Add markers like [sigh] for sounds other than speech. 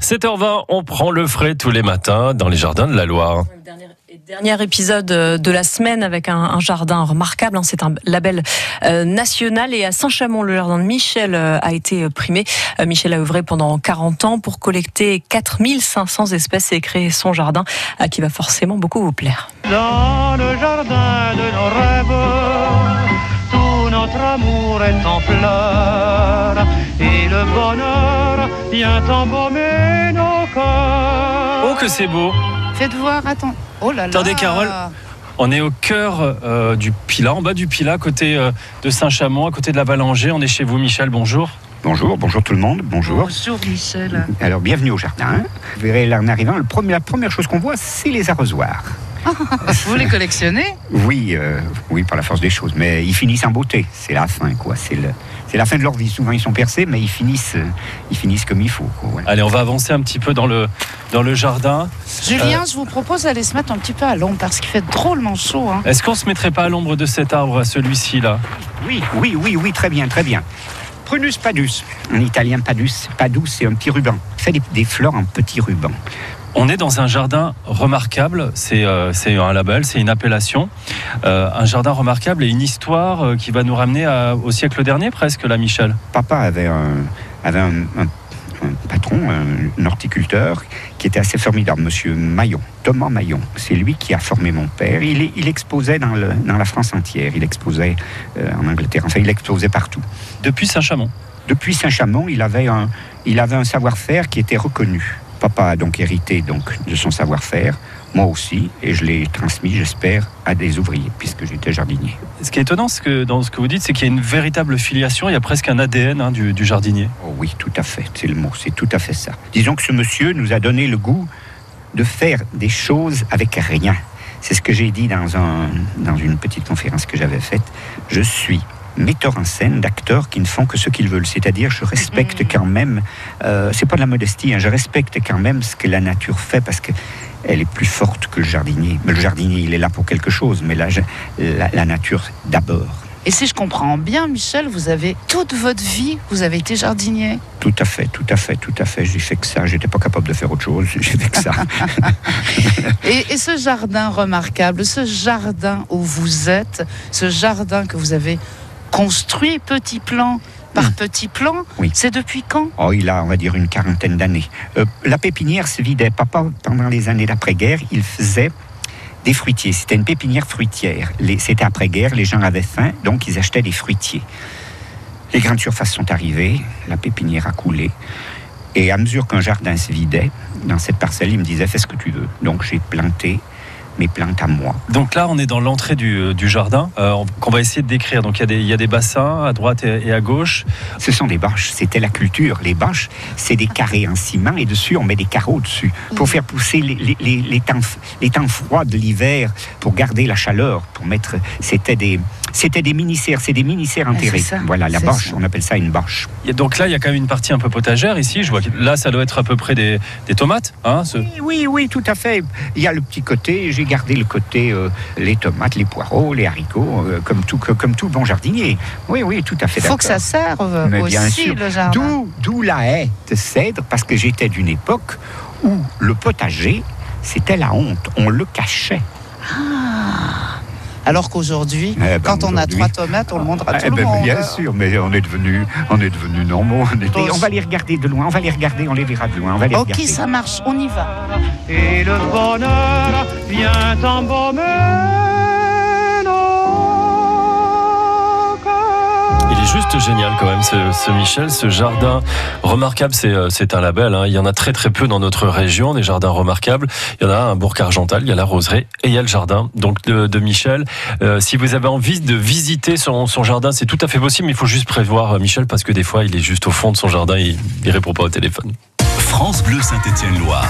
7h20, on prend le frais tous les matins dans les jardins de la Loire. Dernier épisode de la semaine avec un, jardin remarquable. Hein. C'est un label euh, national et à Saint-Chamond, le jardin de Michel euh, a été primé. Euh, Michel a œuvré pendant 40 ans pour collecter 4500 espèces et créer son jardin qui va forcément beaucoup vous plaire. Dans le jardin de nos rêves, tout notre amour est en fleurs et le bonheur vient embaumer nos corps. Oh que c'est beau Faites voir, attends. Oh là là. Attendez, Carole. On est au cœur euh, du Pilat, en bas du Pilat, côté euh, de Saint-Chamond, à côté de la Valanger. On est chez vous, Michel. Bonjour. Bonjour, bonjour tout le monde, bonjour. Bonjour Michel. Alors bienvenue au jardin. Vous verrez en arrivant, le premier, la première chose qu'on voit, c'est les arrosoirs. [laughs] vous les collectionnez Oui, euh, oui, par la force des choses. Mais ils finissent en beauté. C'est la fin, quoi. C'est le, c'est la fin de leur vie. Souvent, ils sont percés, mais ils finissent, ils finissent comme il faut. Allez, on va avancer un petit peu dans le, dans le jardin. Julien, euh, je vous propose d'aller se mettre un petit peu à l'ombre parce qu'il fait drôlement chaud. Hein. Est-ce qu'on se mettrait pas à l'ombre de cet arbre, celui-ci là? Oui, oui, oui, oui, très bien, très bien. Prunus padus, en italien padus, padus, c'est un petit ruban. Fait des, des fleurs en petits rubans. On est dans un jardin remarquable, c'est euh, un label, c'est une appellation. Euh, un jardin remarquable et une histoire euh, qui va nous ramener au siècle dernier presque, là, Michel. Papa avait un, avait un, patron, un, horticulteur, qui était assez formidable, monsieur Maillon, Thomas Maillon. C'est lui qui a formé mon père. Il, il exposait dans, le, dans, la France entière, il exposait en Angleterre, enfin il exposait partout. Depuis Saint-Chamond Depuis Saint-Chamond, il avait un, il avait un savoir-faire qui était reconnu. Papa a donc hérité donc de son savoir-faire, moi aussi, et je l'ai transmis, j'espère, à des ouvriers, puisque j'étais jardinier. Ce qui est étonnant que, dans ce que vous dites, c'est qu'il y a une véritable filiation, il y a presque un ADN hein, du, jardinier. Oh oui, tout à fait, c'est le mot, c'est tout à fait ça. Disons que ce monsieur nous a donné le goût de faire des choses avec rien. C'est ce que j'ai dit dans, un, dans une petite conférence que j'avais faite. Je suis metteurs en scène, d'acteurs qui ne font que ce qu'ils veulent. C'est-à-dire, je respecte mm. quand même, euh, c'est pas de la modestie, hein, je respecte quand même ce que la nature fait parce que elle est plus forte que le jardinier. Mais le jardinier, il est là pour quelque chose, mais la, la, nature d'abord. Et si je comprends bien, Michel, vous avez toute votre vie, vous avez été jardinier. Tout à fait, tout à fait, tout à fait. J'ai fait que ça. J'étais pas capable de faire autre chose. [laughs] J'ai fait que ça. [laughs] et, et, ce jardin remarquable, ce jardin où vous êtes, ce jardin que vous avez construit petit plan par hmm. petit plan. Oui. C'est depuis quand? Oh, il a, on va dire, une quarantaine d'années. Euh, la pépinière se vidait. Papa, pendant les années d'après-guerre, il faisait des fruitiers. C'était une pépinière fruitière. C'était après-guerre, les gens avaient faim, donc ils achetaient des fruitiers. Les grandes surfaces sont arrivées, la pépinière a coulé. Et à mesure qu'un jardin se vidait, dans cette parcelle, il me disait fais ce que tu veux. Donc j'ai planté mes plantes à moi. Donc là, on est dans l'entrée du, euh, jardin euh, qu'on va essayer de décrire. Donc il y, a des, il y a des bassins à droite et, à gauche. Ce sont des bâches, c'était la culture. Les bâches, c'est des carrés en ciment et dessus, on met des carreaux dessus pour faire pousser les, les, les, temps, les temps froids de l'hiver, pour garder la chaleur, pour mettre... C'était des, c'était des mini-serres, c'est des mini-serres enterrées. voilà, la bâche, on appelle ça une bâche. donc là, il y a quand même une partie un peu potagère ici. Je vois que là, ça doit être à peu près des, des tomates. Hein, oui, oui, tout à fait. Il y a le petit côté, j'ai gardé le côté euh, les tomates, les poireaux, les haricots, euh, comme, tout, comme tout bon jardinier. Oui, oui, tout à fait. Il faut que ça serve Mais aussi, bien sûr. le jardin. D'où la haie de cèdre, parce que j'étais d'une époque où le potager, c'était la honte. On le cachait. Ah alors qu'aujourd'hui, eh ben, quand on a trois tomates, on le montre à tout eh le ben, monde. Bien sûr, mais on est devenu, on est devenu normaux. On, va les regarder de loin, on va les regarder, on les verra de loin. On va les ok, ça marche, on y va. Et le bonheur vient embaumer génial quand même ce, Michel, ce jardin remarquable, c'est euh, un label. Hein. Il y en a très très peu dans notre région, des jardins remarquables. Il y en a un Bourg Argental, il y a la Roseraie et il y a le jardin de, Michel. Euh, si vous avez envie de visiter son, jardin, c'est tout à fait possible, mais il faut juste prévoir euh, Michel parce que des fois il est juste au fond de son jardin, il, il répond pas au téléphone. France Bleu Saint-Étienne-Loire.